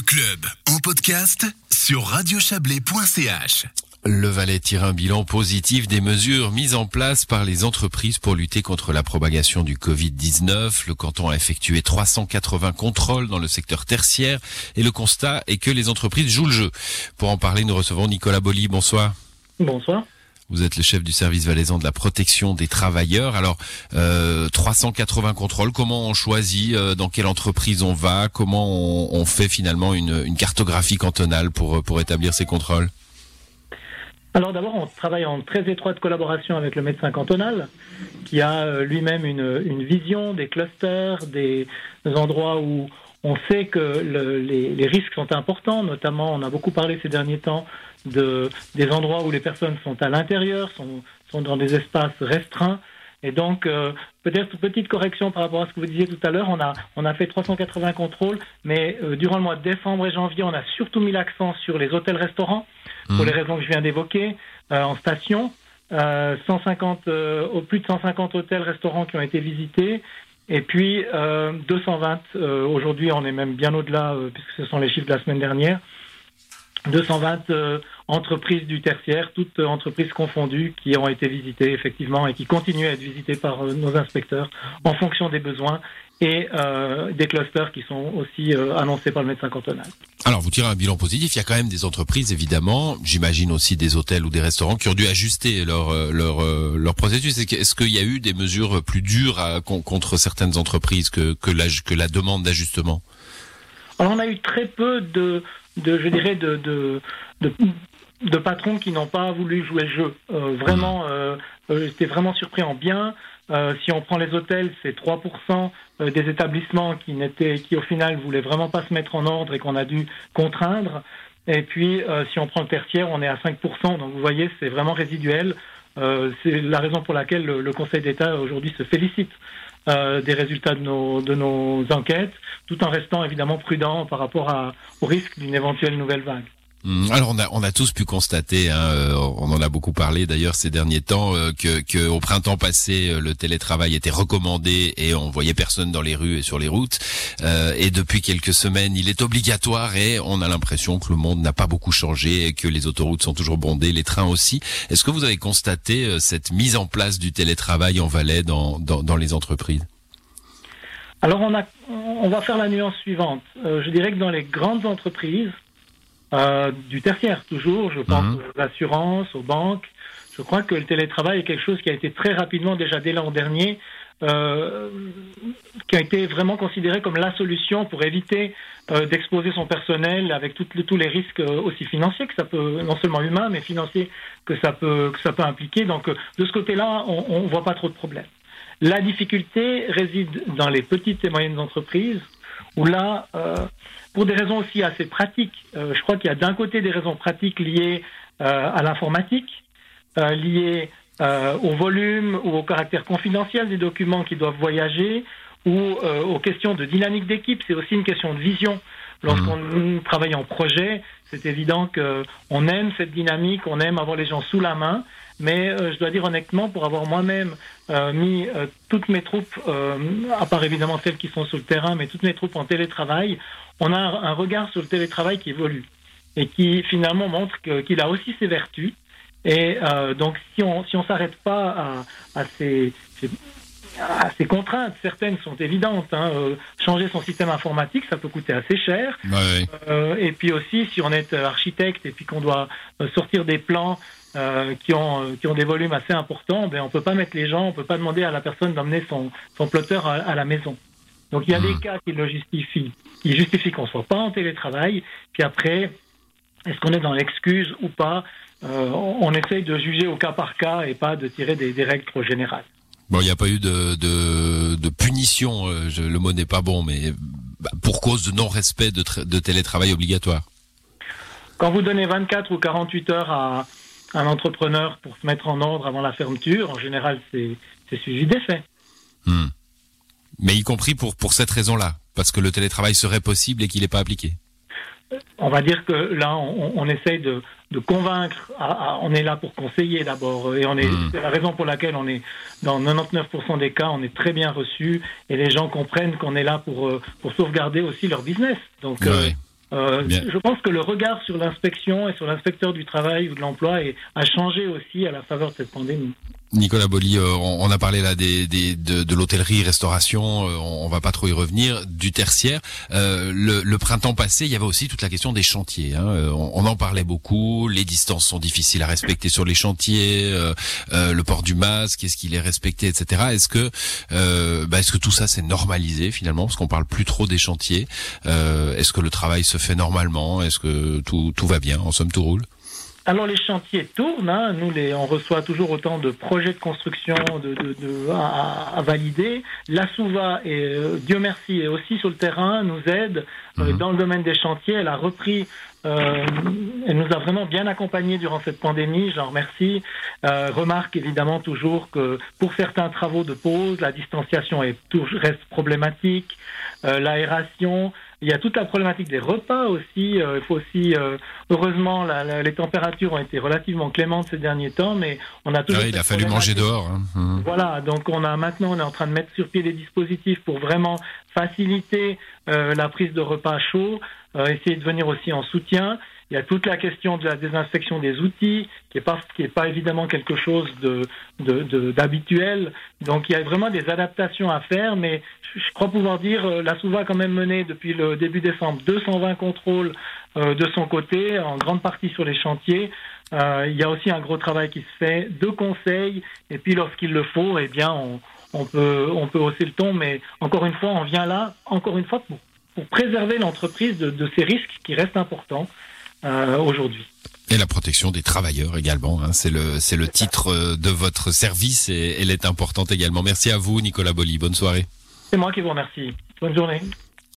Le club en podcast sur radiochablais.ch. Le Valais tire un bilan positif des mesures mises en place par les entreprises pour lutter contre la propagation du Covid-19. Le canton a effectué 380 contrôles dans le secteur tertiaire et le constat est que les entreprises jouent le jeu. Pour en parler, nous recevons Nicolas Bolly. Bonsoir. Bonsoir. Vous êtes le chef du service valaisan de la protection des travailleurs. Alors, euh, 380 contrôles, comment on choisit euh, dans quelle entreprise on va Comment on, fait finalement une, cartographie cantonale pour, pour établir ces contrôles? Alors d'abord, on travaille en très étroite collaboration avec le médecin cantonal, qui a euh, lui-même une, vision des clusters, des endroits où on sait que le, les, les, risques sont importants, notamment on a beaucoup parlé ces derniers temps de, des endroits où les personnes sont à l'intérieur, sont, sont dans des espaces restreints. Et donc, euh, peut-être petite correction par rapport à ce que vous disiez tout à l'heure, on a, on a fait 380 contrôles, mais euh, durant le mois de décembre et janvier, on a surtout mis l'accent sur les hôtels-restaurants, mmh. pour les raisons que je viens d'évoquer, euh, en station. 150, au plus de 150 hôtels-restaurants qui ont été visités. Et puis, 220, aujourd'hui, on est même bien au-delà, puisque ce sont les chiffres de la semaine dernière. 220 euh, entreprises du tertiaire, toutes entreprises confondues, qui ont été visitées effectivement et qui continuent à être visitées par euh, nos inspecteurs en fonction des besoins et euh, des clusters qui sont aussi euh, annoncés par le médecin cantonal. Alors, vous tirez un bilan positif. Il y a quand même des entreprises, évidemment. J'imagine aussi des hôtels ou des restaurants qui ont dû ajuster leur leur leur processus. Est-ce qu'il y a eu des mesures plus dures à, contre certaines entreprises que que la que la demande d'ajustement? Alors, on a eu très peu de de, je dirais, de, de, de, de patrons qui n'ont pas voulu jouer le jeu. Euh, vraiment, euh, euh, j'étais vraiment surpris en bien. Euh, si on prend les hôtels, c'est 3% euh, des établissements qui n'étaient, qui au final voulaient vraiment pas se mettre en ordre et qu'on a dû contraindre. Et puis, euh, si on prend le tertiaire, on est à 5%. Donc, vous voyez, c'est vraiment résiduel. c'est la raison pour laquelle le, le Conseil d'État aujourd'hui se félicite euh, des résultats de nos, de nos enquêtes, tout en restant évidemment prudent par rapport à, au risque d'une éventuelle nouvelle vague. Mmh. Alors on a on a tous pu constater, hein, euh, on en a beaucoup parlé d'ailleurs ces derniers temps, euh, que, que au printemps passé euh, le télétravail était recommandé et on voyait personne dans les rues et sur les routes. Euh, et depuis quelques semaines, il est obligatoire et on a l'impression que le monde n'a pas beaucoup changé et que les autoroutes sont toujours bondées, les trains aussi. Est-ce que vous avez constaté cette mise en place du télétravail en Valais dans dans, dans les entreprises? Alors on a on va faire la nuance suivante. je dirais que dans les grandes entreprises euh, du tertiaire, toujours. Je pense mmh. aux assurances, aux banques. Je crois que le télétravail est quelque chose qui a été très rapidement, déjà dès l'an dernier, euh, qui a été vraiment considéré comme la solution pour éviter euh, d'exposer son personnel avec tout, tous les risques euh, aussi financiers que ça peut, non seulement humains, mais financiers que ça peut, que ça peut impliquer. Donc, de ce côté-là, on ne voit pas trop de problèmes. La difficulté réside dans les petites et moyennes entreprises où là, euh, pour des raisons aussi assez pratiques, euh, je crois qu'il y a d'un côté des raisons pratiques liées euh, à l'informatique, liées au volume ou au caractère confidentiel des documents qui doivent voyager, ou aux questions de dynamique d'équipe. C'est aussi une question de vision. Lorsqu'on mmh. travaille en projet, c'est évident qu'on aime cette dynamique, on aime avoir les gens sous la main, mais euh, je dois dire honnêtement, pour avoir moi-même euh, mis euh, toutes mes troupes, à part évidemment celles qui sont sur le terrain, mais toutes mes troupes en télétravail, on a un regard sur le télétravail qui évolue et qui finalement montre qu'il qu a aussi ses vertus. Et donc, si on si on s'arrête pas à, à ces, ces ah, ces contraintes, certaines sont évidentes. Hein. Euh, changer son système informatique, ça peut coûter assez cher. Ouais. Euh, et puis aussi, si on est architecte et puis qu'on doit euh, sortir des plans euh, qui ont qui ont des volumes assez importants, ben on peut pas mettre les gens, on peut pas demander à la personne d'emmener son son plotter à, à, la maison. Donc il y a mmh. des cas qui le justifient, qui justifient qu'on soit pas en télétravail. Puis après, est-ce qu'on est dans l'excuse ou pas euh, on, on essaye de juger au cas par cas et pas de tirer des, des règles trop générales. Bon, il n'y a pas eu de, de, de punition, euh, je, le mot n'est pas bon, mais bah, pour cause de non-respect de, de, télétravail obligatoire. Quand vous donnez 24 ou 48 heures à un entrepreneur pour se mettre en ordre avant la fermeture, en général, c'est suivi des faits. Hmm. Mais y compris pour, pour cette raison-là, parce que le télétravail serait possible et qu'il n'est pas appliqué on va dire que là, on, on essaye de, de convaincre. À, à, on est là pour conseiller d'abord, et on est. Mmh. C'est la raison pour laquelle on est dans 99% des cas, on est très bien reçu, et les gens comprennent qu'on est là pour euh, pour sauvegarder aussi leur business. Donc, euh, Euh, je pense que le regard sur l'inspection et sur l'inspecteur du travail ou de l'emploi a changé aussi à la faveur de cette pandémie. Nicolas Bolly, euh, on, a parlé là des, des de, l'hôtellerie, restauration, euh, on, va pas trop y revenir, du tertiaire. Euh, le, printemps passé, il y avait aussi toute la question des chantiers. Hein. On, en parlait beaucoup, les distances sont difficiles à respecter sur les chantiers, le port du masque, est-ce qu'il est respecté, etc. Est-ce que, bah, est-ce que tout ça s'est normalisé finalement, parce qu'on parle plus trop des chantiers Est-ce que le travail se fait normalement Est-ce que tout, tout va bien En somme, tout roule? Alors les chantiers tournent, hein. nous les, on reçoit toujours autant de projets de construction de, de, de à, valider. La Souva, et, euh, Dieu merci, est aussi sur le terrain, nous aide euh, mhm. dans le domaine des chantiers. Elle a repris, euh, elle nous a vraiment bien accompagnés durant cette pandémie, j'en remercie. remarque évidemment toujours que pour certains travaux de pause, la distanciation est, reste problématique, l'aération, il y a toute la problématique des repas aussi. Euh, il faut aussi, euh, heureusement, la, les températures ont été relativement clémentes ces derniers temps, mais on a toujours. Ah il a fallu manger dehors. Hein. Mmh. Voilà, donc on a maintenant, on est en train de mettre sur pied des dispositifs pour vraiment faciliter euh, la prise de repas chauds, essayer de venir aussi en soutien. Il y a toute la question de la désinfection des outils, qui est pas évidemment quelque chose d'habituel. Donc il y a vraiment des adaptations à faire, mais je crois pouvoir dire euh, la SOUVA a quand même mené depuis le début décembre 220 contrôles euh, de son côté, en grande partie sur les chantiers. Euh, il y a aussi un gros travail qui se fait de conseils, et puis lorsqu'il le faut, eh bien on, peut on peut hausser le ton, mais encore une fois, on vient là, encore une fois, pour, pour préserver l'entreprise de, de ces risques qui restent importants. Euh, aujourd'hui. Et la protection des travailleurs également, hein. c'est le c'est le titre euh, de votre service et elle est importante également. Merci à vous Nicolas Bolly, bonne soirée. C'est moi qui vous remercie. Bonne journée.